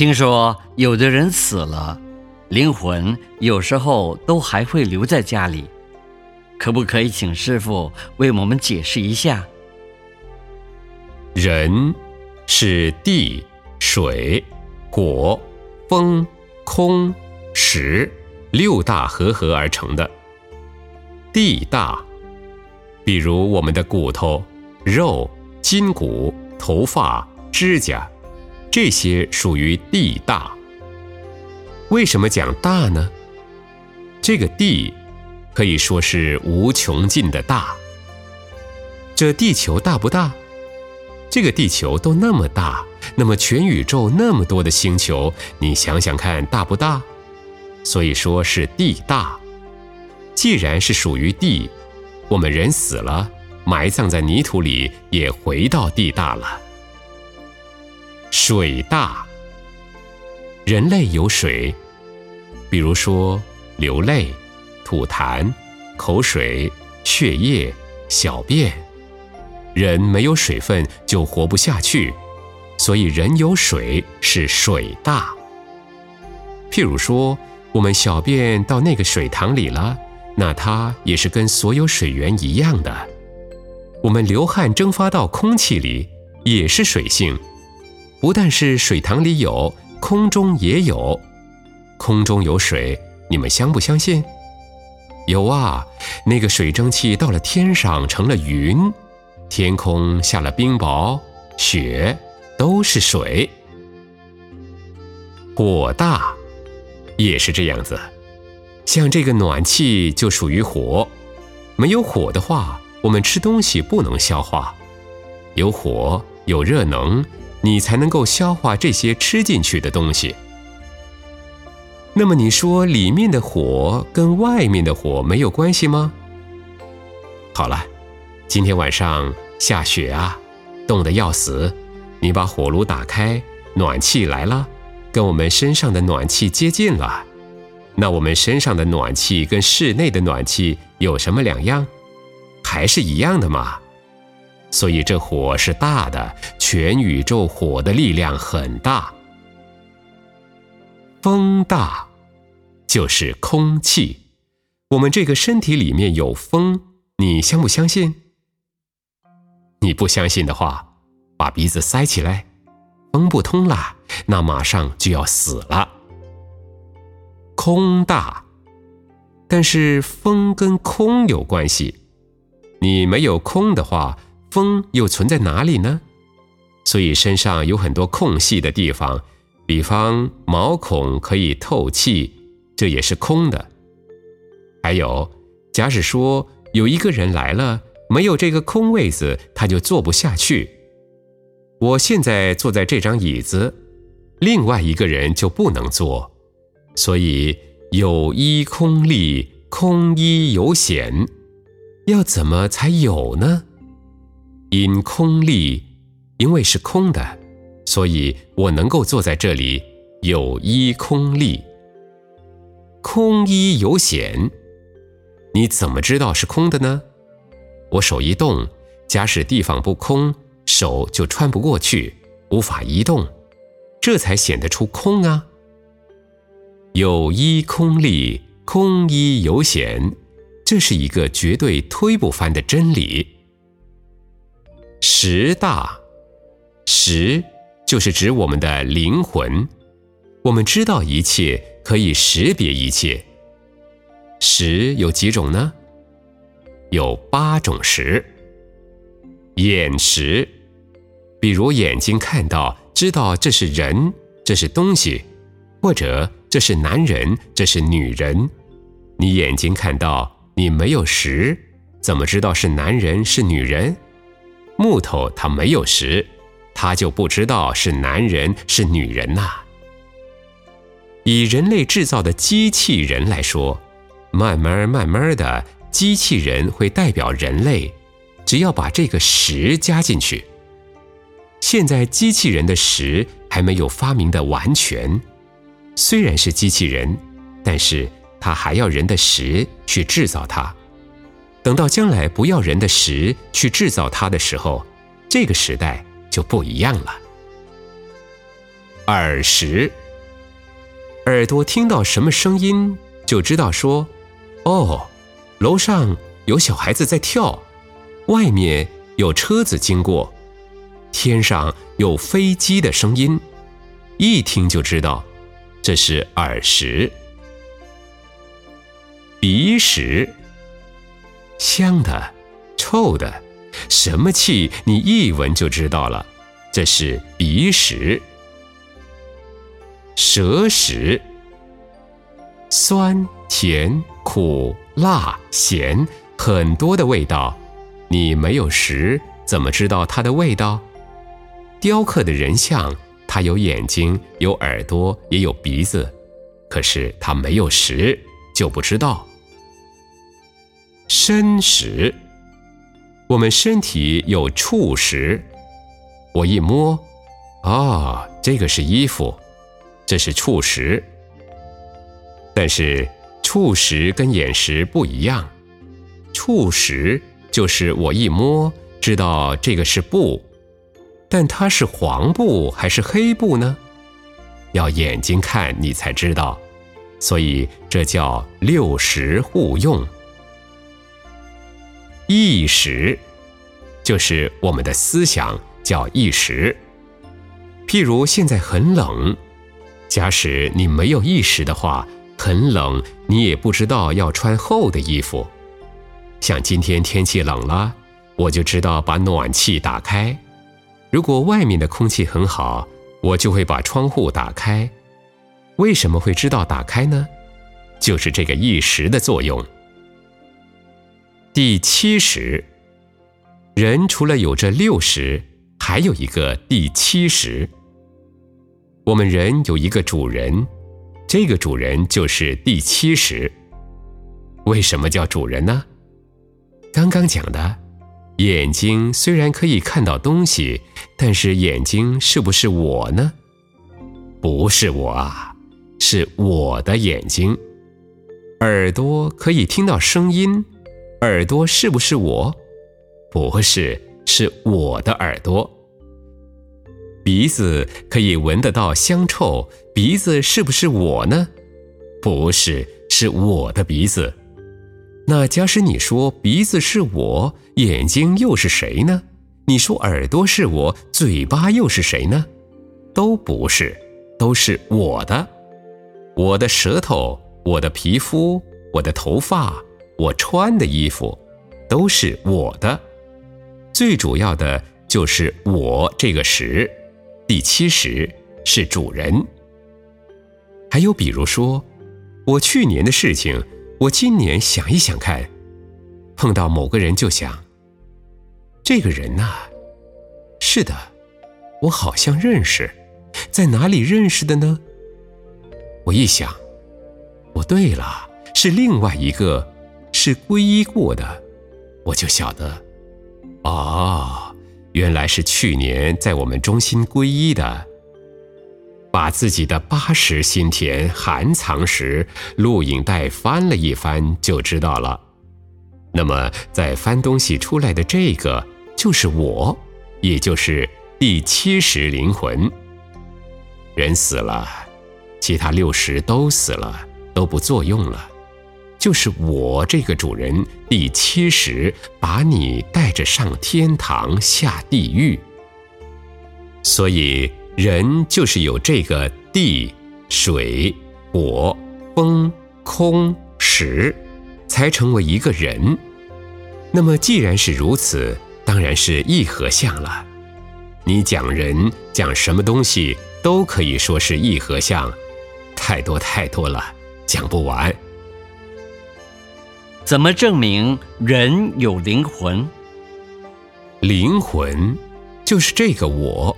听说有的人死了，灵魂有时候都还会留在家里，可不可以请师傅为我们解释一下？人是地、水、火、风、空、石六大合合而成的。地大，比如我们的骨头、肉、筋骨、头发、指甲。这些属于地大。为什么讲大呢？这个地可以说是无穷尽的大。这地球大不大？这个地球都那么大，那么全宇宙那么多的星球，你想想看大不大？所以说是地大。既然是属于地，我们人死了，埋葬在泥土里，也回到地大了。水大，人类有水，比如说流泪、吐痰、口水、血液、小便。人没有水分就活不下去，所以人有水是水大。譬如说，我们小便到那个水塘里了，那它也是跟所有水源一样的。我们流汗蒸发到空气里，也是水性。不但是水塘里有，空中也有，空中有水，你们相不相信？有啊，那个水蒸气到了天上成了云，天空下了冰雹、雪，都是水。火大，也是这样子，像这个暖气就属于火，没有火的话，我们吃东西不能消化，有火有热能。你才能够消化这些吃进去的东西。那么你说里面的火跟外面的火没有关系吗？好了，今天晚上下雪啊，冻得要死，你把火炉打开，暖气来了，跟我们身上的暖气接近了。那我们身上的暖气跟室内的暖气有什么两样？还是一样的嘛。所以这火是大的，全宇宙火的力量很大。风大，就是空气。我们这个身体里面有风，你相不相信？你不相信的话，把鼻子塞起来，风不通了，那马上就要死了。空大，但是风跟空有关系，你没有空的话。风又存在哪里呢？所以身上有很多空隙的地方，比方毛孔可以透气，这也是空的。还有，假使说有一个人来了，没有这个空位子，他就坐不下去。我现在坐在这张椅子，另外一个人就不能坐，所以有一空立，空一有显，要怎么才有呢？因空立，因为是空的，所以我能够坐在这里，有一空立。空一有显，你怎么知道是空的呢？我手一动，假使地方不空，手就穿不过去，无法移动，这才显得出空啊。有一空立，空一有显，这是一个绝对推不翻的真理。识大，识就是指我们的灵魂。我们知道一切，可以识别一切。识有几种呢？有八种识。眼识，比如眼睛看到，知道这是人，这是东西，或者这是男人，这是女人。你眼睛看到，你没有识，怎么知道是男人是女人？木头它没有石，它就不知道是男人是女人呐。以人类制造的机器人来说，慢慢慢慢的，机器人会代表人类，只要把这个石加进去。现在机器人的石还没有发明的完全，虽然是机器人，但是它还要人的石去制造它。等到将来不要人的石去制造它的时候，这个时代就不一样了。耳石。耳朵听到什么声音，就知道说：“哦，楼上有小孩子在跳，外面有车子经过，天上有飞机的声音。”一听就知道，这是耳石。鼻石，香的、臭的，什么气你一闻就知道了，这是鼻识。舌识，酸、甜、苦、辣、咸，很多的味道，你没有食，怎么知道它的味道？雕刻的人像。他有眼睛，有耳朵，也有鼻子，可是他没有食，就不知道。身识，我们身体有触识，我一摸，哦，这个是衣服，这是触识。但是触识跟眼识不一样，触识就是我一摸知道这个是布。但它是黄布还是黑布呢？要眼睛看你才知道，所以这叫六识互用。意识就是我们的思想叫意识。譬如现在很冷，假使你没有意识的话，很冷，你也不知道要穿厚的衣服。像今天天气冷了，我就知道把暖气打开。如果外面的空气很好，我就会把窗户打开。为什么会知道打开呢？就是这个意识的作用。第七识，人除了有这六识，还有一个第七识。我们人有一个主人，这个主人就是第七识。为什么叫主人呢？刚刚讲的。眼睛虽然可以看到东西，但是眼睛是不是我呢？不是我啊，是我的眼睛。耳朵可以听到声音，耳朵是不是我？不是，是我的耳朵。鼻子可以闻得到香臭，鼻子是不是我呢？不是，是我的鼻子。那假使你说鼻子是我，眼睛又是谁呢？你说耳朵是我，嘴巴又是谁呢？都不是，都是我的。我的舌头，我的皮肤，我的头发，我穿的衣服，都是我的。最主要的就是我这个识，第七识是主人。还有比如说，我去年的事情。我今年想一想看，碰到某个人就想，这个人呐，是的，我好像认识，在哪里认识的呢？我一想，不对了，是另外一个，是皈依过的，我就晓得，哦，原来是去年在我们中心皈依的。把自己的八十心田含藏时录影带翻了一翻，就知道了。那么，在翻东西出来的这个就是我，也就是第七十灵魂。人死了，其他六十都死了，都不作用了，就是我这个主人第七十，把你带着上天堂下地狱。所以。人就是有这个地、水、火、风、空、识，才成为一个人。那么既然是如此，当然是一合相了。你讲人讲什么东西都可以说是一合相，太多太多了，讲不完。怎么证明人有灵魂？灵魂就是这个我。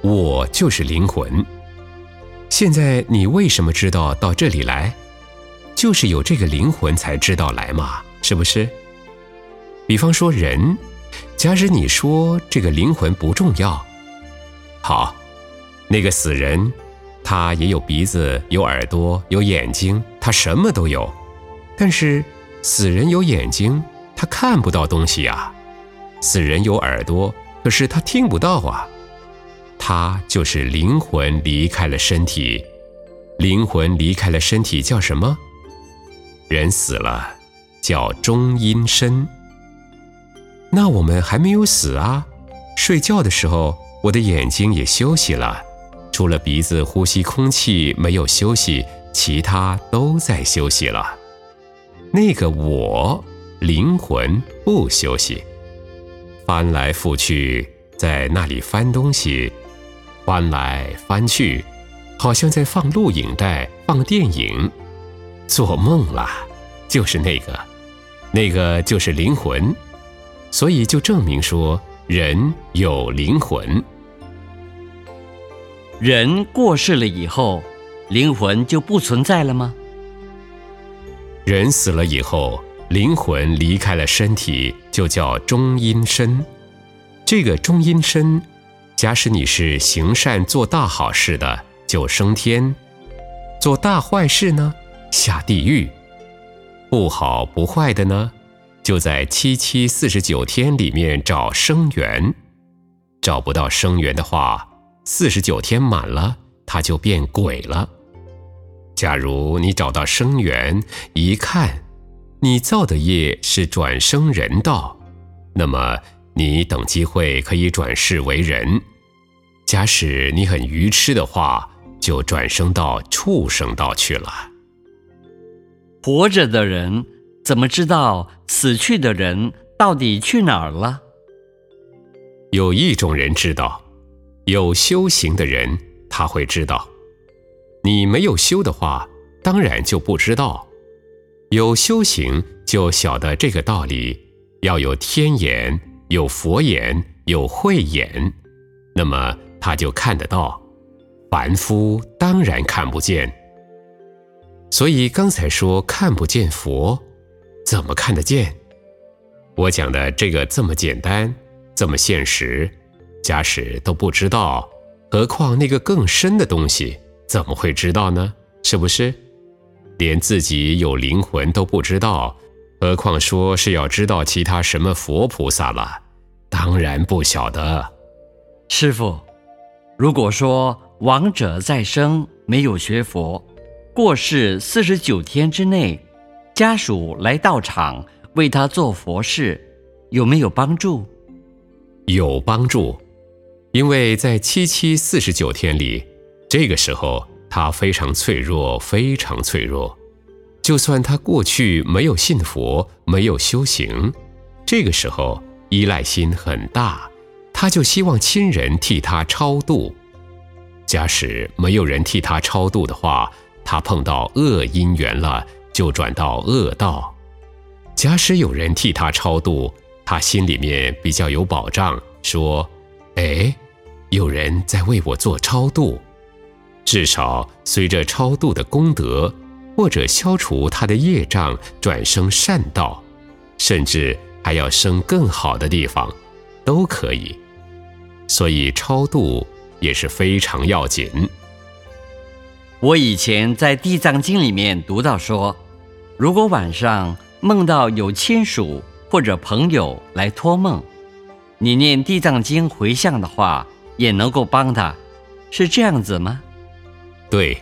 我就是灵魂。现在你为什么知道到这里来？就是有这个灵魂才知道来嘛，是不是？比方说人，假使你说这个灵魂不重要，好，那个死人，他也有鼻子、有耳朵、有眼睛，他什么都有。但是死人有眼睛，他看不到东西呀；死人有耳朵，可是他听不到啊。他就是灵魂离开了身体。灵魂离开了身体叫什么？人死了，叫中阴身。那我们还没有死啊！睡觉的时候，我的眼睛也休息了，除了鼻子呼吸空气没有休息，其他都在休息了。那个我灵魂不休息，翻来覆去在那里翻东西，翻来翻去。好像在放录影带、放电影，做梦了，就是那个，那个就是灵魂，所以就证明说人有灵魂。人过世了以后，灵魂就不存在了吗？人死了以后，灵魂离开了身体，就叫中阴身。这个中阴身，假使你是行善做大好事的。就升天，做大坏事呢，下地狱；不好不坏的呢，就在七七四十九天里面找生源。找不到生源的话，四十九天满了，他就变鬼了。假如你找到生源，一看，你造的业是转生人道，那么你等机会可以转世为人。假使你很愚痴的话，就转生到畜生道去了。活着的人怎么知道死去的人到底去哪儿了？有一种人知道，有修行的人他会知道。你没有修的话，当然就不知道。有修行就晓得这个道理，要有天眼、有佛眼、有慧眼，那么他就看得到。凡夫当然看不见，所以刚才说看不见佛，怎么看得见？我讲的这个这么简单，这么现实，假使都不知道，何况那个更深的东西，怎么会知道呢？是不是？连自己有灵魂都不知道，何况说是要知道其他什么佛菩萨了？当然不晓得。师傅，如果说。亡者在生，没有学佛，过世四十九天之内，家属来道场为他做佛事，有没有帮助？有帮助，因为在七七四十九天里，这个时候他非常脆弱，非常脆弱。就算他过去没有信佛，没有修行，这个时候依赖心很大，他就希望亲人替他超度。假使没有人替他超度的话，他碰到恶因缘了，就转到恶道；假使有人替他超度，他心里面比较有保障，说：“哎，有人在为我做超度，至少随着超度的功德，或者消除他的业障，转生善道，甚至还要生更好的地方，都可以。所以超度。”也是非常要紧。我以前在《地藏经》里面读到说，如果晚上梦到有亲属或者朋友来托梦，你念《地藏经》回向的话，也能够帮他，是这样子吗？对，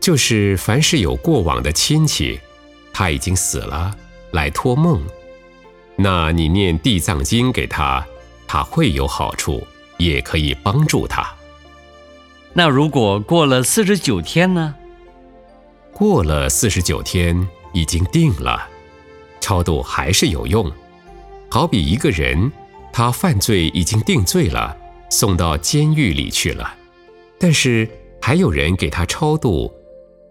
就是凡是有过往的亲戚，他已经死了，来托梦，那你念《地藏经》给他，他会有好处。也可以帮助他。那如果过了四十九天呢？过了四十九天已经定了，超度还是有用。好比一个人，他犯罪已经定罪了，送到监狱里去了，但是还有人给他超度，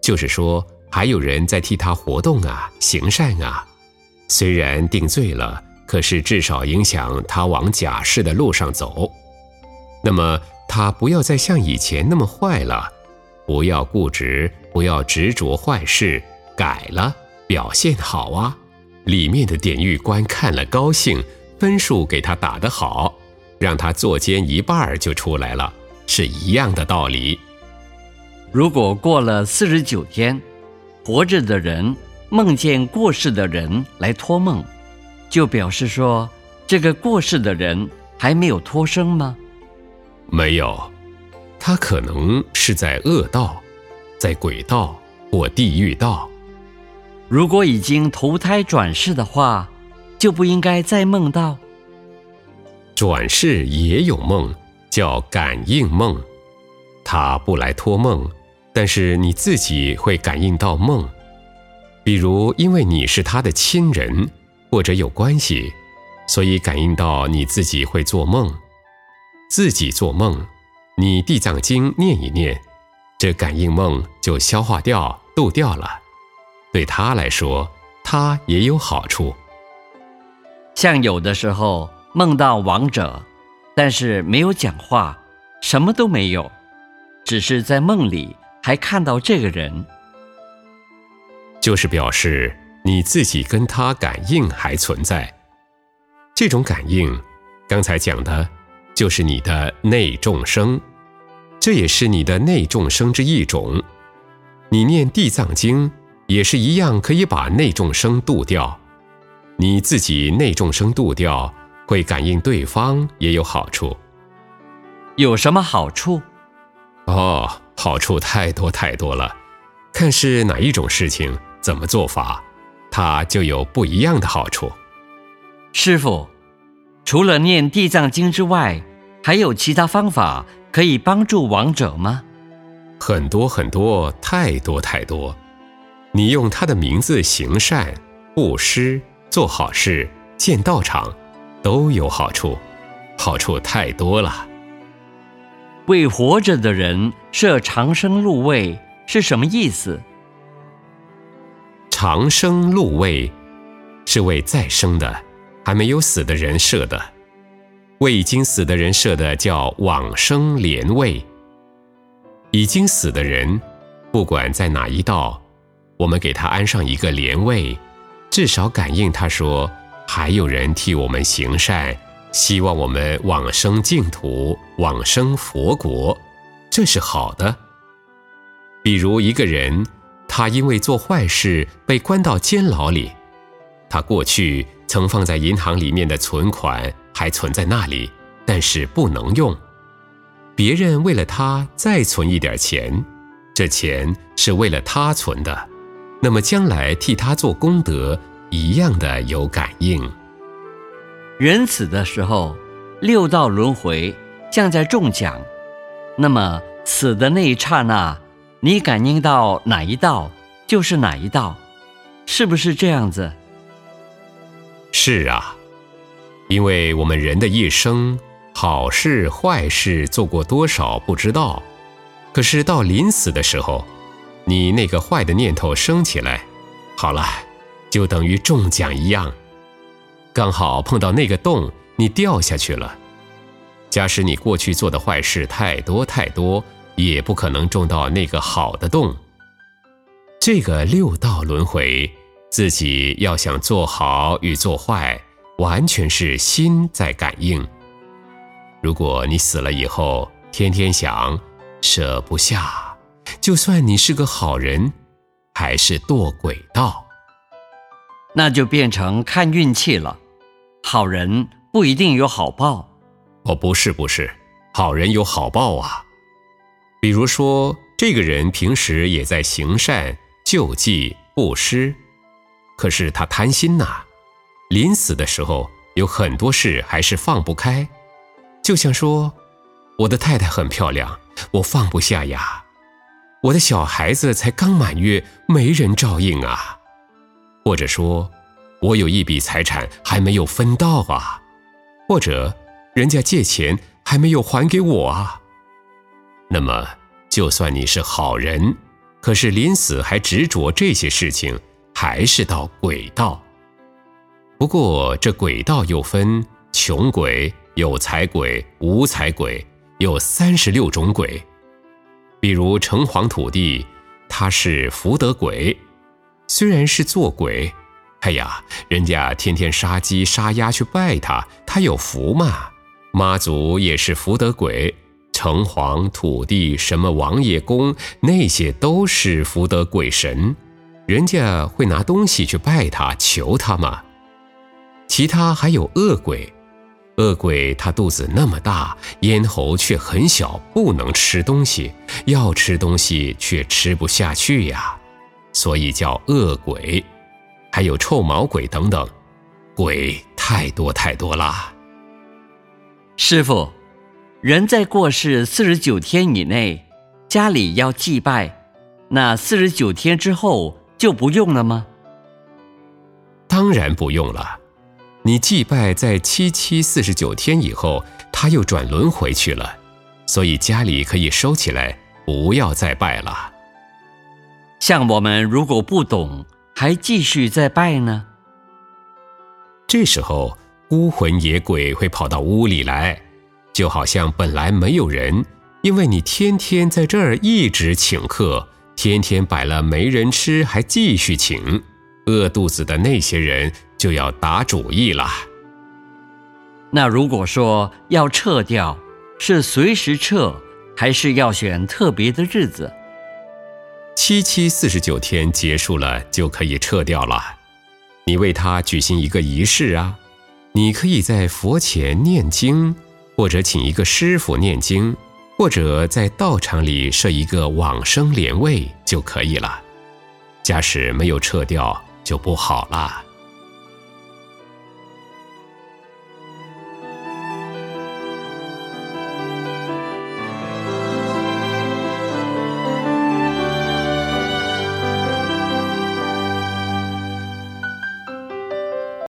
就是说还有人在替他活动啊，行善啊。虽然定罪了，可是至少影响他往假释的路上走。那么他不要再像以前那么坏了，不要固执，不要执着坏事，改了，表现好啊！里面的典狱官看了高兴，分数给他打得好，让他坐监一半就出来了，是一样的道理。如果过了四十九天，活着的人梦见过世的人来托梦，就表示说这个过世的人还没有脱生吗？没有，他可能是在恶道，在鬼道或地狱道。如果已经投胎转世的话，就不应该再梦到。转世也有梦，叫感应梦，他不来托梦，但是你自己会感应到梦。比如，因为你是他的亲人或者有关系，所以感应到你自己会做梦。自己做梦，你地藏经念一念，这感应梦就消化掉、度掉了。对他来说，他也有好处。像有的时候梦到亡者，但是没有讲话，什么都没有，只是在梦里还看到这个人，就是表示你自己跟他感应还存在。这种感应，刚才讲的。就是你的内众生，这也是你的内众生之一种。你念地藏经也是一样，可以把内众生渡掉。你自己内众生渡掉，会感应对方也有好处。有什么好处？哦，好处太多太多了，看是哪一种事情，怎么做法，它就有不一样的好处。师傅。除了念地藏经之外，还有其他方法可以帮助亡者吗？很多很多，太多太多。你用他的名字行善、布施、做好事、建道场，都有好处，好处太多了。为活着的人设长生路位是什么意思？长生路位是为再生的。还没有死的人设的，为已经死的人设的叫往生莲位。已经死的人，不管在哪一道，我们给他安上一个莲位，至少感应他说还有人替我们行善，希望我们往生净土，往生佛国，这是好的。比如一个人，他因为做坏事被关到监牢里，他过去。曾放在银行里面的存款还存在那里，但是不能用。别人为了他再存一点钱，这钱是为了他存的，那么将来替他做功德一样的有感应。人死的时候，六道轮回像在中奖，那么死的那一刹那，你感应到哪一道就是哪一道，是不是这样子？是啊，因为我们人的一生，好事坏事做过多少不知道，可是到临死的时候，你那个坏的念头升起来，好了，就等于中奖一样，刚好碰到那个洞，你掉下去了。假使你过去做的坏事太多太多，也不可能中到那个好的洞。这个六道轮回。自己要想做好与做坏，完全是心在感应。如果你死了以后，天天想舍不下，就算你是个好人，还是堕鬼道，那就变成看运气了。好人不一定有好报。哦，不是不是，好人有好报啊。比如说，这个人平时也在行善、救济、布施。可是他贪心呐，临死的时候有很多事还是放不开，就像说，我的太太很漂亮，我放不下呀；我的小孩子才刚满月，没人照应啊；或者说，我有一笔财产还没有分到啊；或者，人家借钱还没有还给我啊。那么，就算你是好人，可是临死还执着这些事情。还是到鬼道，不过这鬼道又分穷鬼、有财鬼、无财鬼，有三十六种鬼。比如城隍土地，他是福德鬼，虽然是做鬼，哎呀，人家天天杀鸡杀鸭去拜他，他有福嘛。妈祖也是福德鬼，城隍土地什么王爷公，那些都是福德鬼神。人家会拿东西去拜他、求他吗？其他还有恶鬼，恶鬼他肚子那么大，咽喉却很小，不能吃东西，要吃东西却吃不下去呀，所以叫恶鬼。还有臭毛鬼等等，鬼太多太多啦。师傅，人在过世四十九天以内，家里要祭拜，那四十九天之后就不用了吗？当然不用了。你祭拜在七七四十九天以后，他又转轮回去了，所以家里可以收起来，不要再拜了。像我们如果不懂，还继续在拜呢？这时候孤魂野鬼会跑到屋里来，就好像本来没有人，因为你天天在这儿一直请客，天天摆了没人吃，还继续请，饿肚子的那些人。就要打主意了。那如果说要撤掉，是随时撤，还是要选特别的日子？七七四十九天结束了就可以撤掉了。你为他举行一个仪式啊，你可以在佛前念经，或者请一个师傅念经，或者在道场里设一个往生莲位就可以了。假使没有撤掉，就不好了。